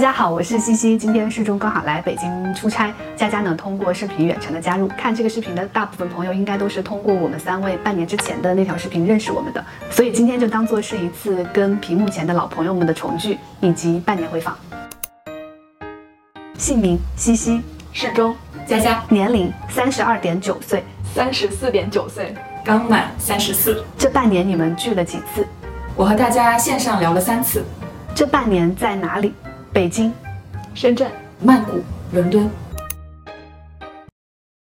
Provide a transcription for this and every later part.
家好，我是西西，今天世中刚好来北京出差，佳佳呢通过视频远程的加入，看这个视频的大部分朋友应该都是通过我们三位半年之前的那条视频认识我们的，所以今天就当做是一次跟屏幕前的老朋友们的重聚以及半年回访。姓名西西，适中，佳佳，年龄三十二点九岁，三十四点九岁，刚满三十四。这半年你们聚了几次？我和大家线上聊了三次。这半年在哪里？北京、深圳、曼谷、伦敦。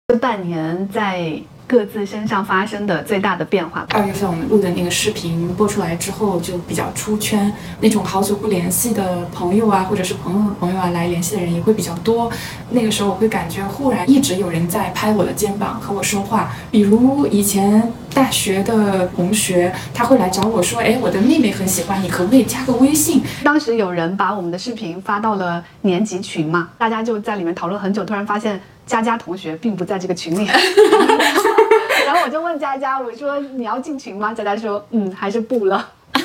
这半年在各自身上发生的最大的变化。二月份我们录的那个视频播出来之后，就比较出圈，那种好久不联系的朋友啊，或者是朋友的朋友啊，来联系的人也会比较多。那个时候我会感觉，忽然一直有人在拍我的肩膀和我说话，比如以前。大学的同学，他会来找我说：“哎，我的妹妹很喜欢你，可不可以加个微信？”当时有人把我们的视频发到了年级群嘛，大家就在里面讨论很久，突然发现佳佳同学并不在这个群里。我就问佳佳：“我说你要进群吗？”佳佳说：“嗯，还是不了。”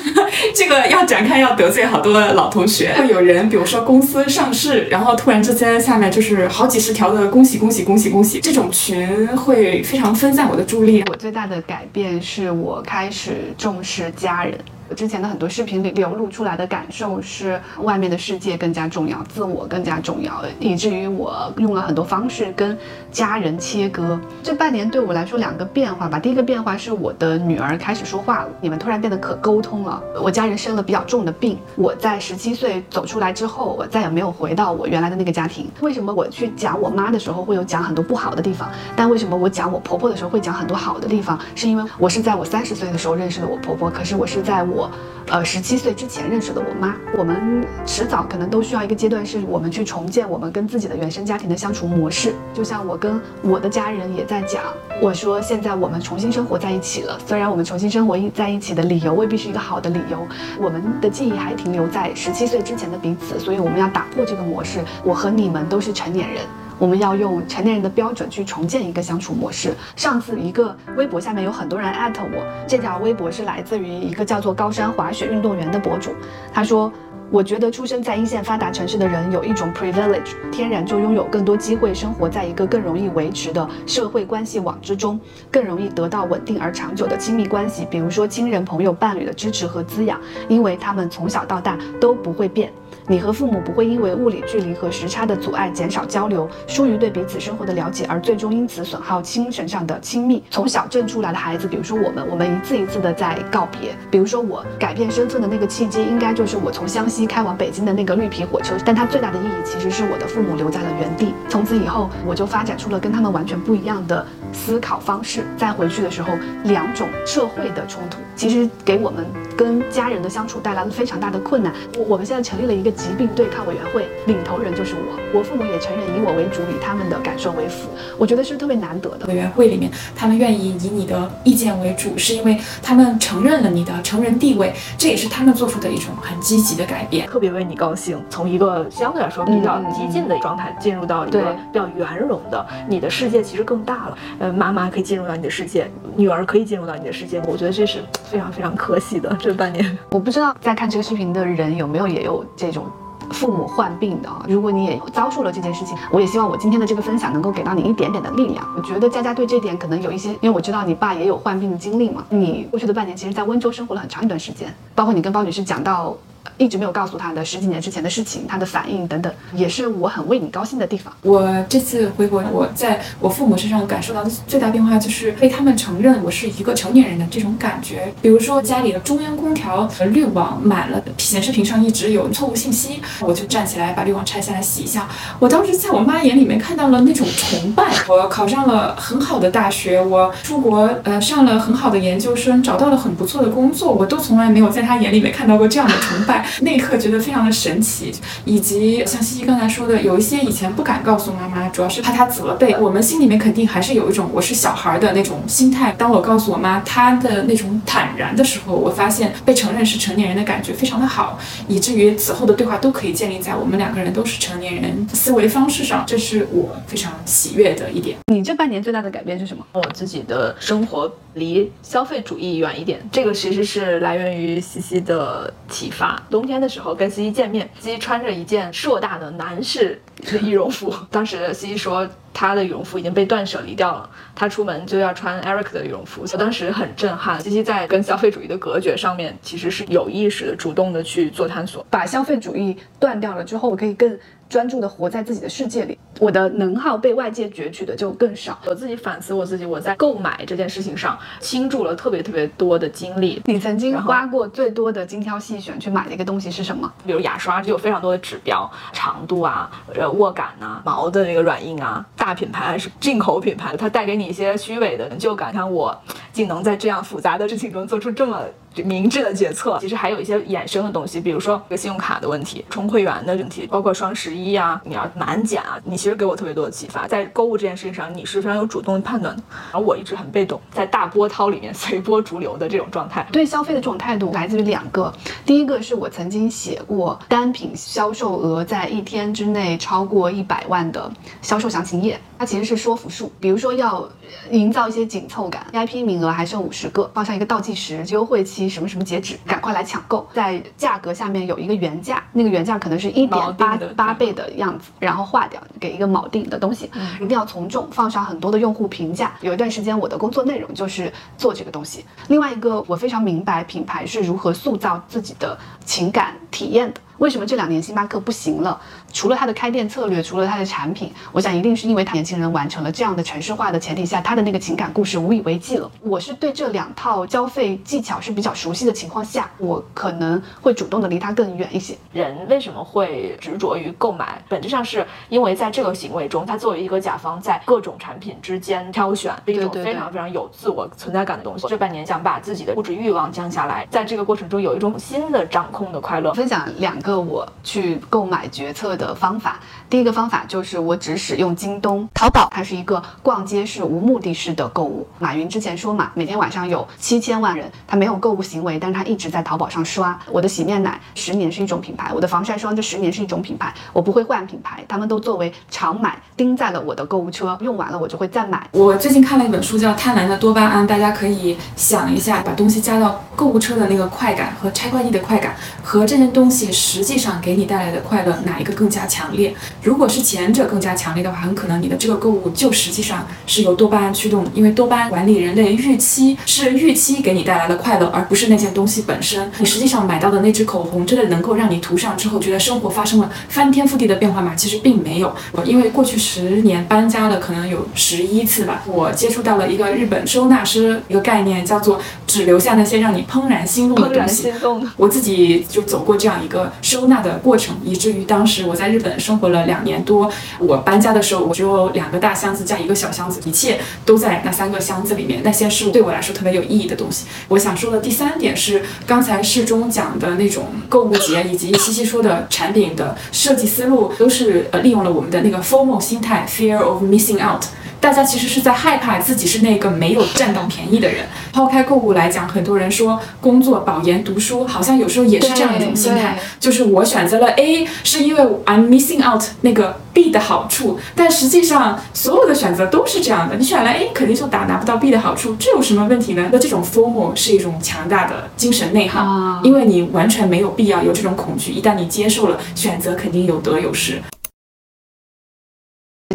这个要展开，要得罪好多老同学。会有人，比如说公司上市，然后突然之间下面就是好几十条的恭喜恭喜恭喜恭喜，这种群会非常分散我的注意力。我最大的改变是我开始重视家人。之前的很多视频里流露出来的感受是，外面的世界更加重要，自我更加重要，以至于我用了很多方式跟家人切割。这半年对我来说两个变化吧，第一个变化是我的女儿开始说话了，你们突然变得可沟通了。我家人生了比较重的病，我在十七岁走出来之后，我再也没有回到我原来的那个家庭。为什么我去讲我妈的时候会有讲很多不好的地方，但为什么我讲我婆婆的时候会讲很多好的地方？是因为我是在我三十岁的时候认识的我婆婆，可是我是在我。我，呃，十七岁之前认识的我妈，我们迟早可能都需要一个阶段，是我们去重建我们跟自己的原生家庭的相处模式。就像我跟我的家人也在讲，我说现在我们重新生活在一起了，虽然我们重新生活在一起的理由未必是一个好的理由，我们的记忆还停留在十七岁之前的彼此，所以我们要打破这个模式。我和你们都是成年人。我们要用成年人的标准去重建一个相处模式。上次一个微博下面有很多人艾特我，这条微博是来自于一个叫做高山滑雪运动员的博主。他说：“我觉得出生在一线发达城市的人有一种 privilege，天然就拥有更多机会生活在一个更容易维持的社会关系网之中，更容易得到稳定而长久的亲密关系，比如说亲人、朋友、伴侣的支持和滋养，因为他们从小到大都不会变。”你和父母不会因为物理距离和时差的阻碍减少交流，疏于对彼此生活的了解，而最终因此损耗精神上的亲密。从小镇出来的孩子，比如说我们，我们一次一次的在告别。比如说我改变身份的那个契机，应该就是我从湘西开往北京的那个绿皮火车。但它最大的意义，其实是我的父母留在了原地。从此以后，我就发展出了跟他们完全不一样的思考方式。再回去的时候，两种社会的冲突，其实给我们跟家人的相处带来了非常大的困难。我我们现在成立了一个。疾病对抗委员会领头人就是我，我父母也承认以我为主，以他们的感受为辅，我觉得是特别难得的。委员会里面，他们愿意以你的意见为主，是因为他们承认了你的成人地位，这也是他们做出的一种很积极的改变。特别为你高兴，从一个相对来说比较激进的状态，进入到一个比较圆融的，你的世界其实更大了。呃，妈妈可以进入到你的世界，女儿可以进入到你的世界，我觉得这是非常非常可喜的。这半年，我不知道在看这个视频的人有没有也有这种。父母患病的，如果你也遭受了这件事情，我也希望我今天的这个分享能够给到你一点点的力量。我觉得佳佳对这点可能有一些，因为我知道你爸也有患病的经历嘛。你过去的半年其实，在温州生活了很长一段时间，包括你跟包女士讲到。一直没有告诉他的十几年之前的事情，他的反应等等，也是我很为你高兴的地方。我这次回国，我在我父母身上感受到的最大变化，就是被他们承认我是一个成年人的这种感觉。比如说家里的中央空调滤网满了，显示屏上一直有错误信息，我就站起来把滤网拆下来洗一下。我当时在我妈眼里面看到了那种崇拜。我考上了很好的大学，我出国呃上了很好的研究生，找到了很不错的工作，我都从来没有在她眼里面看到过这样的崇拜。那一刻觉得非常的神奇，以及像西西刚才说的，有一些以前不敢告诉妈妈，主要是怕她责备。我们心里面肯定还是有一种我是小孩的那种心态。当我告诉我妈她的那种坦然的时候，我发现被承认是成年人的感觉非常的好，以至于此后的对话都可以建立在我们两个人都是成年人思维方式上，这是我非常喜悦的一点。你这半年最大的改变是什么？我自己的生活离消费主义远一点。这个其实是来源于西西的启发。冬天的时候跟西西见面，西西穿着一件硕大的男士的羽绒服，当时西西说。他的羽绒服已经被断舍离掉了，他出门就要穿 Eric 的羽绒服。我当时很震撼，西西在跟消费主义的隔绝上面，其实是有意识的、主动的去做探索。把消费主义断掉了之后，我可以更。专注的活在自己的世界里，我的能耗被外界攫取的就更少。我自己反思我自己，我在购买这件事情上倾注了特别特别多的精力。你曾经花过最多的精挑细选去买的一个东西是什么？比如牙刷就有非常多的指标，长度啊，呃，握感啊，毛的那个软硬啊，大品牌还是进口品牌，它带给你一些虚伪的成就感。看我竟能在这样复杂的事情中做出这么。明智的决策，其实还有一些衍生的东西，比如说这个信用卡的问题、充会员的问题，包括双十一啊，你要满减啊，你其实给我特别多的启发。在购物这件事情上，你是非常有主动判断的，而我一直很被动，在大波涛里面 随波逐流的这种状态。对消费的这种态度来自于两个，第一个是我曾经写过单品销售额在一天之内超过一百万的销售详情页，它其实是说服术，比如说要营造一些紧凑感，VIP 名额还剩五十个，放上一个倒计时，优惠期。什么什么截止，赶快来抢购！在价格下面有一个原价，那个原价可能是一点八八倍的样子，然后划掉，给一个锚定的东西，一定要从众，放上很多的用户评价。有一段时间，我的工作内容就是做这个东西。另外一个，我非常明白品牌是如何塑造自己的情感体验的。为什么这两年星巴克不行了？除了它的开店策略，除了它的产品，我想一定是因为他年轻人完成了这样的城市化的前提下，他的那个情感故事无以为继了。我是对这两套交费技巧是比较熟悉的情况下，我可能会主动的离它更远一些。人为什么会执着于购买？本质上是因为在这个行为中，他作为一个甲方，在各种产品之间挑选，是一种非常非常有自我存在感的东西。这半年想把自己的物质欲望降下来，在这个过程中有一种新的掌控的快乐。分享两个。我去购买决策的方法，第一个方法就是我只使用京东、淘宝，它是一个逛街式、无目的式的购物。马云之前说嘛，每天晚上有七千万人，他没有购物行为，但是他一直在淘宝上刷。我的洗面奶十年是一种品牌，我的防晒霜这十年是一种品牌，我不会换品牌，他们都作为常买钉在了我的购物车，用完了我就会再买。我最近看了一本书叫《贪婪的多巴胺》，大家可以想一下，把东西加到购物车的那个快感和拆快递的快感，和这件东西实。际上给你带来的快乐哪一个更加强烈？如果是前者更加强烈的话，很可能你的这个购物就实际上是由多巴胺驱动的，因为多巴胺管理人类预期，是预期给你带来的快乐，而不是那件东西本身。你实际上买到的那支口红，真的能够让你涂上之后觉得生活发生了翻天覆地的变化吗？其实并没有。因为过去十年搬家了可能有十一次吧，我接触到了一个日本收纳师一个概念，叫做只留下那些让你怦然心动的东西。我自己就走过这样一个。收纳的过程，以至于当时我在日本生活了两年多，我搬家的时候，我只有两个大箱子加一个小箱子，一切都在那三个箱子里面。那些是对我来说特别有意义的东西。我想说的第三点是，刚才适中讲的那种购物节，以及西西说的产品的设计思路，都是呃利用了我们的那个 FOMO 心态 （Fear of Missing Out）。大家其实是在害怕自己是那个没有占到便宜的人。抛开购物来讲，很多人说工作、保研、读书，好像有时候也是这样一种心态，就是我选择了 A，是因为 I'm missing out 那个 B 的好处。但实际上，所有的选择都是这样的，你选了 A，肯定就打拿不到 B 的好处，这有什么问题呢？那这种 formal 是一种强大的精神内耗，因为你完全没有必要有这种恐惧。一旦你接受了，选择肯定有得有失。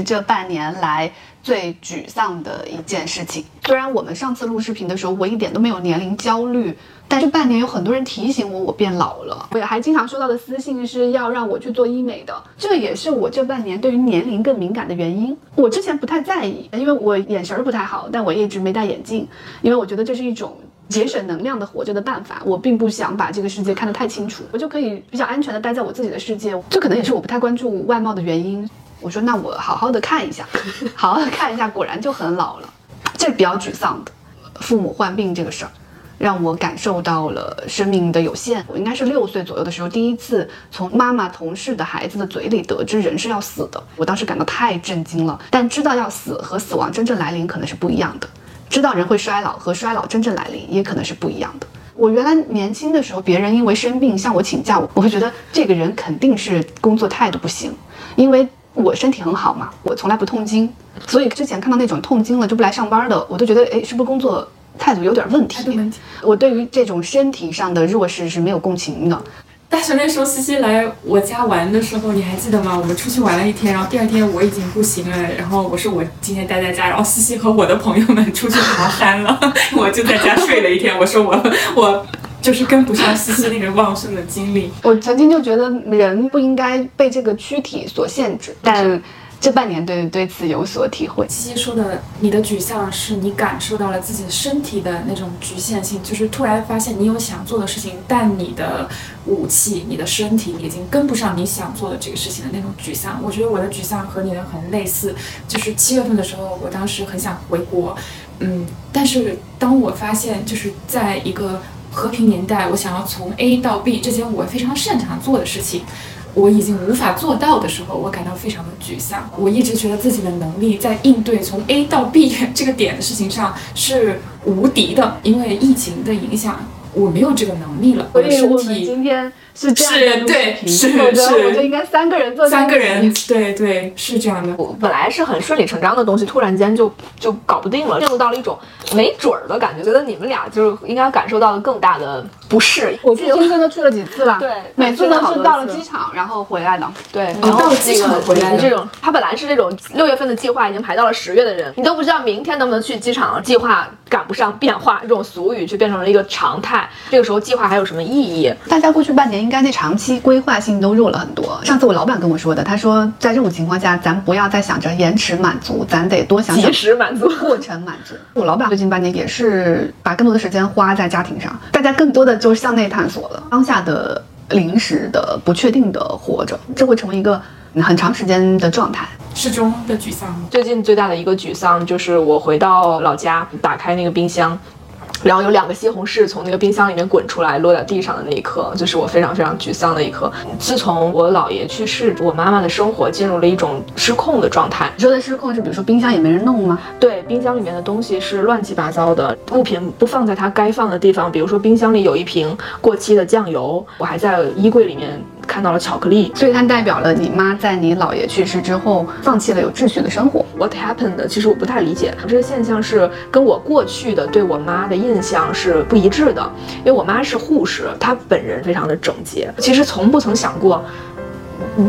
这半年来最沮丧的一件事情，虽然我们上次录视频的时候，我一点都没有年龄焦虑，但这半年有很多人提醒我，我变老了。我也还经常收到的私信是要让我去做医美的，这也是我这半年对于年龄更敏感的原因。我之前不太在意，因为我眼神不太好，但我一直没戴眼镜，因为我觉得这是一种节省能量的活着的办法。我并不想把这个世界看得太清楚，我就可以比较安全的待在我自己的世界。这可能也是我不太关注外貌的原因。我说那我好好的看一下，好好的看一下，果然就很老了，这比较沮丧的。父母患病这个事儿，让我感受到了生命的有限。我应该是六岁左右的时候，第一次从妈妈同事的孩子的嘴里得知人是要死的，我当时感到太震惊了。但知道要死和死亡真正来临可能是不一样的，知道人会衰老和衰老真正来临也可能是不一样的。我原来年轻的时候，别人因为生病向我请假，我会觉得这个人肯定是工作态度不行，因为。我身体很好嘛，我从来不痛经，所以之前看到那种痛经了就不来上班的，我都觉得，哎，是不是工作态度有点问题。问题。我对于这种身体上的弱势是没有共情的。大学那时候，西西来我家玩的时候，你还记得吗？我们出去玩了一天，然后第二天我已经不行了，然后我说我今天待在家，然后西西和我的朋友们出去爬山了，我就在家睡了一天。我说我我就是跟不上西西那个旺盛的精力。我曾经就觉得人不应该被这个躯体所限制，但。这半年对对此有所体会。西西说的，你的沮丧是你感受到了自己身体的那种局限性，就是突然发现你有想做的事情，但你的武器、你的身体已经跟不上你想做的这个事情的那种沮丧。我觉得我的沮丧和你的很类似，就是七月份的时候，我当时很想回国，嗯，但是当我发现就是在一个和平年代，我想要从 A 到 B 这件我非常擅长做的事情。我已经无法做到的时候，我感到非常的沮丧。我一直觉得自己的能力在应对从 A 到 B 这个点的事情上是无敌的，因为疫情的影响，我没有这个能力了。所以我们今天。是这样的，对，是是，我觉得应该三个人做三个人，对对，是这样的。我本来是很顺理成章的东西，突然间就就搞不定了，进入到了一种没准儿的感觉。觉得你们俩就是应该感受到了更大的不是。我去深圳都去了几次了，对，每次都是到了机场然后回来的。对，然后到机场回来这种，他本来是这种六月份的计划已经排到了十月的人，你都不知道明天能不能去机场，计划赶不上变化，这种俗语就变成了一个常态。这个时候计划还有什么意义？大家过去半年应该那长期。规划性都弱了很多。上次我老板跟我说的，他说在这种情况下，咱不要再想着延迟满足，咱得多想想及时满足、过程满足。我老板最近半年也是把更多的时间花在家庭上，大家更多的就是向内探索了。当下的临时的、不确定的活着，这会成为一个很长时间的状态。适中的沮丧。最近最大的一个沮丧就是我回到老家，打开那个冰箱。然后有两个西红柿从那个冰箱里面滚出来，落在地上的那一刻，就是我非常非常沮丧的一刻。自从我姥爷去世，我妈妈的生活进入了一种失控的状态。你说的失控是，比如说冰箱也没人弄吗？对，冰箱里面的东西是乱七八糟的，物品不放在它该放的地方。比如说冰箱里有一瓶过期的酱油，我还在衣柜里面。看到了巧克力，所以它代表了你妈在你姥爷去世之后放弃了有秩序的生活。What happened？其实我不太理解这个现象，是跟我过去的对我妈的印象是不一致的。因为我妈是护士，她本人非常的整洁，其实从不曾想过。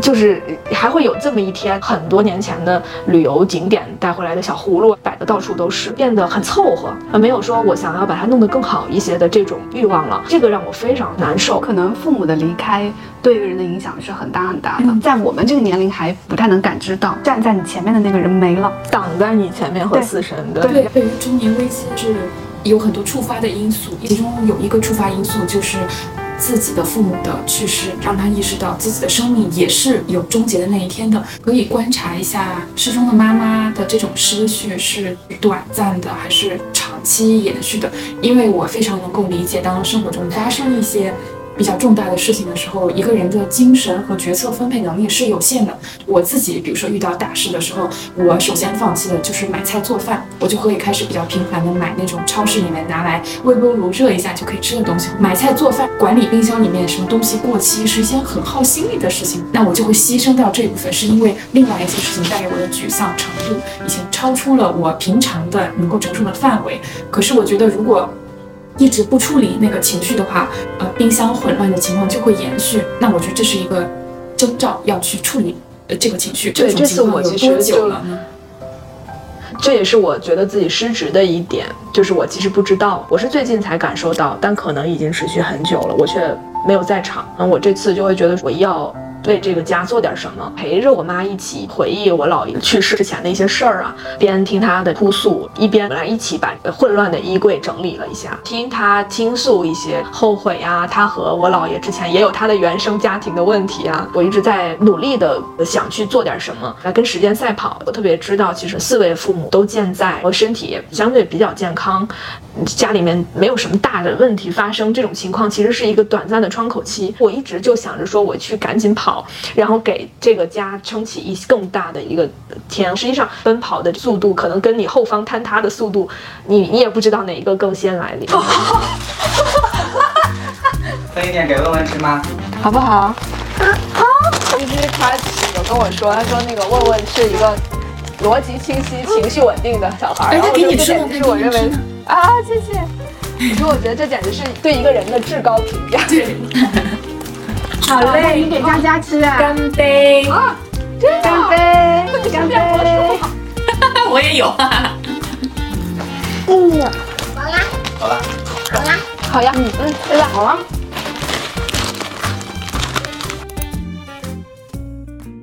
就是还会有这么一天，很多年前的旅游景点带回来的小葫芦摆的到处都是，变得很凑合，没有说我想要把它弄得更好一些的这种欲望了。这个让我非常难受。可能父母的离开对一个人的影响是很大很大的，在我们这个年龄还不太能感知到，站在你前面的那个人没了，挡在你前面和死神的。对，对于中年危机是有很多触发的因素，其中有一个触发因素就是。自己的父母的去世，让他意识到自己的生命也是有终结的那一天的。可以观察一下失踪的妈妈的这种失去是短暂的还是长期延续的？因为我非常能够理解，当生活中发生一些。比较重大的事情的时候，一个人的精神和决策分配能力是有限的。我自己，比如说遇到大事的时候，我首先放弃的就是买菜做饭，我就可以开始比较频繁的买那种超市里面拿来微波炉热一下就可以吃的东西。买菜做饭，管理冰箱里面什么东西过期是一件很耗心力的事情，那我就会牺牲掉这一部分，是因为另外一些事情带给我的沮丧程度已经超出了我平常的能够承受的范围。可是我觉得如果。一直不处理那个情绪的话，呃，冰箱混乱的情况就会延续。那我觉得这是一个征兆，要去处理呃这个情绪。对，这次我其实就，这也是我觉得自己失职的一点，就是我其实不知道，我是最近才感受到，但可能已经持续很久了，我却没有在场。那我这次就会觉得我要。为这个家做点什么，陪着我妈一起回忆我姥爷去世之前的一些事儿啊，边听他的哭诉，一边我们俩一起把混乱的衣柜整理了一下，听他倾诉一些后悔啊，他和我姥爷之前也有他的原生家庭的问题啊，我一直在努力的想去做点什么来跟时间赛跑。我特别知道，其实四位父母都健在，我身体也相对比较健康，家里面没有什么大的问题发生，这种情况其实是一个短暂的窗口期。我一直就想着说，我去赶紧跑。跑，然后给这个家撑起一更大的一个天。实际上，奔跑的速度可能跟你后方坍塌的速度，你你也不知道哪一个更先来临。分一点给问问吃吗？好不好？好。其实他有跟我说，他说那个问问是一个逻辑清晰、情绪稳定的小孩。哎，他给你吃是我认为。啊，谢谢。你说，我觉得这简直是对一个人的至高评价。对，好嘞，你给佳佳吃啊！干杯！啊，干杯！干杯！我也有。嗯，好啦，好啦，好啦，好呀，嗯嗯，对吧？好了。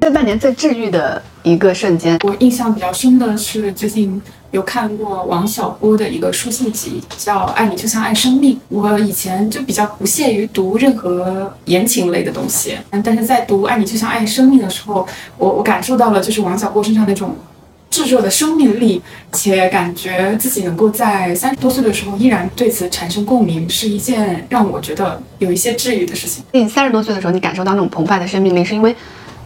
这半年最治愈的一个瞬间，我印象比较深的是最近有看过王小波的一个书信集，叫《爱你就像爱生命》。我以前就比较不屑于读任何言情类的东西，但是在读《爱你就像爱生命》的时候，我我感受到了就是王小波身上那种炙热的生命力，且感觉自己能够在三十多岁的时候依然对此产生共鸣，是一件让我觉得有一些治愈的事情。你三十多岁的时候，你感受到那种澎湃的生命力，是因为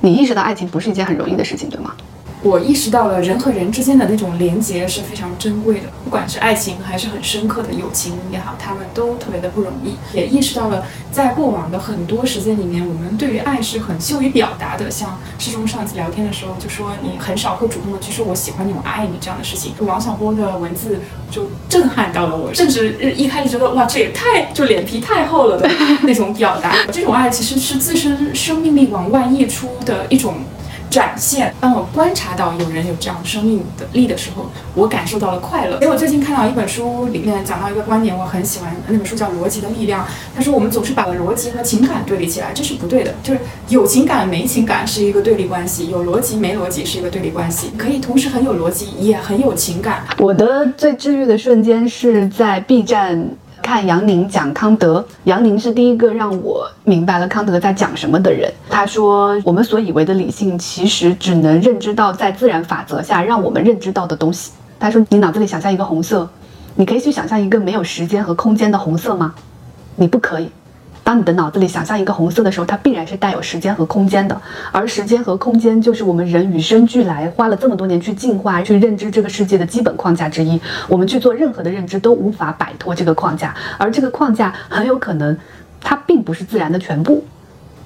你意识到爱情不是一件很容易的事情，对吗？我意识到了人和人之间的那种连结是非常珍贵的，不管是爱情还是很深刻的友情也好，他们都特别的不容易。也意识到了，在过往的很多时间里面，我们对于爱是很羞于表达的。像师兄上次聊天的时候就说，你很少会主动的去说我喜欢你、我爱你这样的事情。就王小波的文字就震撼到了我，甚至一开始觉得哇，这也太就脸皮太厚了的那种表达。这种爱其实是自身生命力往外溢出的一种。展现。当我观察到有人有这样生命的力的时候，我感受到了快乐。因为我最近看到一本书，里面讲到一个观点，我很喜欢。那本书叫《逻辑的力量》。他说我们总是把逻辑和情感对立起来，这是不对的。就是有情感没情感是一个对立关系，有逻辑没逻辑是一个对立关系。可以同时很有逻辑，也很有情感。我的最治愈的瞬间是在 B 站。看杨宁讲康德，杨宁是第一个让我明白了康德在讲什么的人。他说，我们所以为的理性，其实只能认知到在自然法则下让我们认知到的东西。他说，你脑子里想象一个红色，你可以去想象一个没有时间和空间的红色吗？你不可以。当你的脑子里想象一个红色的时候，它必然是带有时间和空间的，而时间和空间就是我们人与生俱来，花了这么多年去进化、去认知这个世界的基本框架之一。我们去做任何的认知都无法摆脱这个框架，而这个框架很有可能，它并不是自然的全部。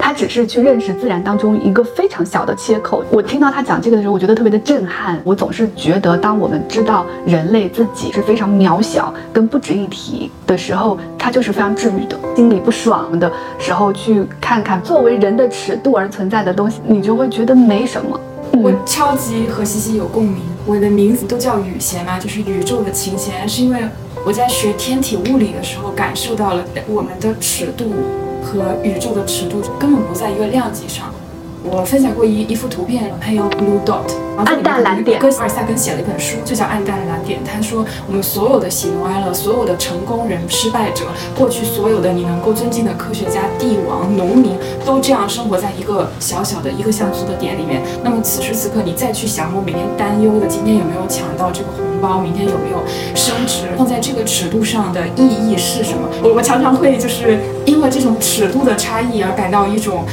他只是去认识自然当中一个非常小的切口。我听到他讲这个的时候，我觉得特别的震撼。我总是觉得，当我们知道人类自己是非常渺小、跟不值一提的时候，它就是非常治愈的。心里不爽的时候，去看看作为人的尺度而存在的东西，你就会觉得没什么。我超级和西西有共鸣。我的名字都叫雨弦嘛，就是宇宙的琴弦，是因为我在学天体物理的时候感受到了我们的尺度。和宇宙的尺度根本不在一个量级上。我分享过一一幅图片，它有 blue dot，暗淡蓝点。哥阿尔萨根写了一本书，就叫《暗淡蓝点》。他说，我们所有的喜怒哀乐，所有的成功人、失败者，过去所有的你能够尊敬的科学家、帝王、农民，都这样生活在一个小小的一个像素的点里面。那么此时此刻，你再去想，我每天担忧的今天有没有抢到这个红包，明天有没有升职，放在这个尺度上的意义是什么？我我常常会就是因为这种尺度的差异而感到一种。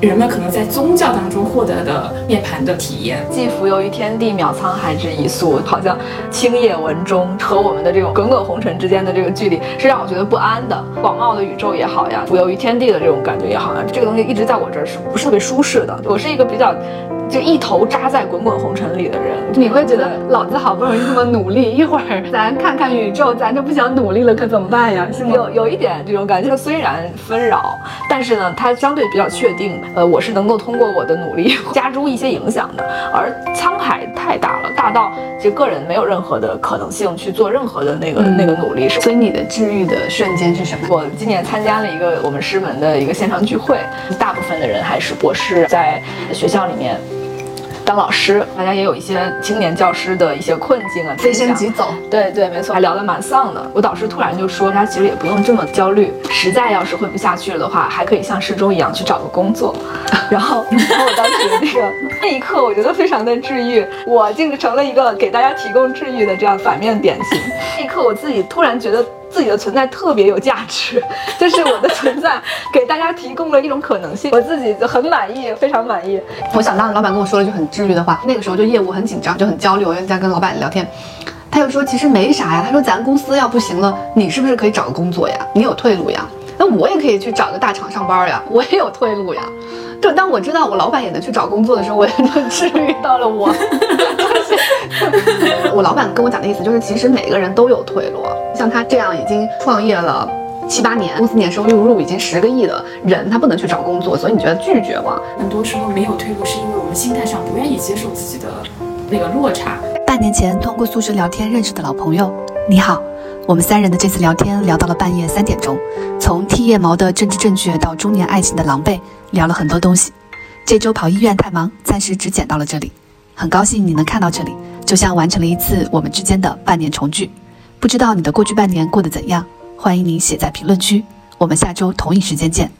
人们可能在宗教当中获得的涅槃的体验，既浮游于天地，渺沧海之一粟，好像青叶文中和我们的这种滚滚红尘之间的这个距离，是让我觉得不安的。广袤的宇宙也好呀，浮游于天地的这种感觉也好呀，这个东西一直在我这儿是不是特别舒适的？我是一个比较。就一头扎在滚滚红尘里的人，你会觉得老子好不容易这么努力，一会儿咱看看宇宙，咱就不想努力了，可怎么办呀？是吗？有有一点这种感觉，它虽然纷扰，但是呢，它相对比较确定。呃，我是能够通过我的努力 加诸一些影响的。而沧海太大了，大到就个人没有任何的可能性去做任何的那个那个努力。所以你的治愈的瞬间是什么？我今年参加了一个我们师门的一个线上聚会，大部分的人还是博士，在学校里面。当老师，大家也有一些青年教师的一些困境啊，飞升即走。对对，没错，还聊得蛮丧的。我导师突然就说，他其实也不用这么焦虑，实在要是混不下去了的话，还可以像师中一样去找个工作。然后，然后我当时那个那一刻，我觉得非常的治愈，我竟是成了一个给大家提供治愈的这样反面典型。那一刻，我自己突然觉得。自己的存在特别有价值，就是我的存在给大家提供了一种可能性，我自己就很满意，非常满意。我想到老板跟我说了一句很治愈的话，那个时候就业务很紧张，就很焦虑，我就在跟老板聊天，他就说其实没啥呀，他说咱公司要不行了，你是不是可以找个工作呀？你有退路呀？那我也可以去找个大厂上班呀，我也有退路呀。就当我知道我老板也能去找工作的时候，我也就治愈到了我。我老板跟我讲的意思就是，其实每个人都有退路。像他这样已经创业了七八年，公司年收入入已经十个亿的人，他不能去找工作，所以你觉得拒绝吗？很多时候没有退路，是因为我们心态上不愿意接受自己的那个落差。半年前通过宿舍聊天认识的老朋友，你好。我们三人的这次聊天聊到了半夜三点钟，从剃腋毛的政治正确到中年爱情的狼狈，聊了很多东西。这周跑医院太忙，暂时只剪到了这里。很高兴你能看到这里，就像完成了一次我们之间的半年重聚。不知道你的过去半年过得怎样？欢迎你写在评论区。我们下周同一时间见。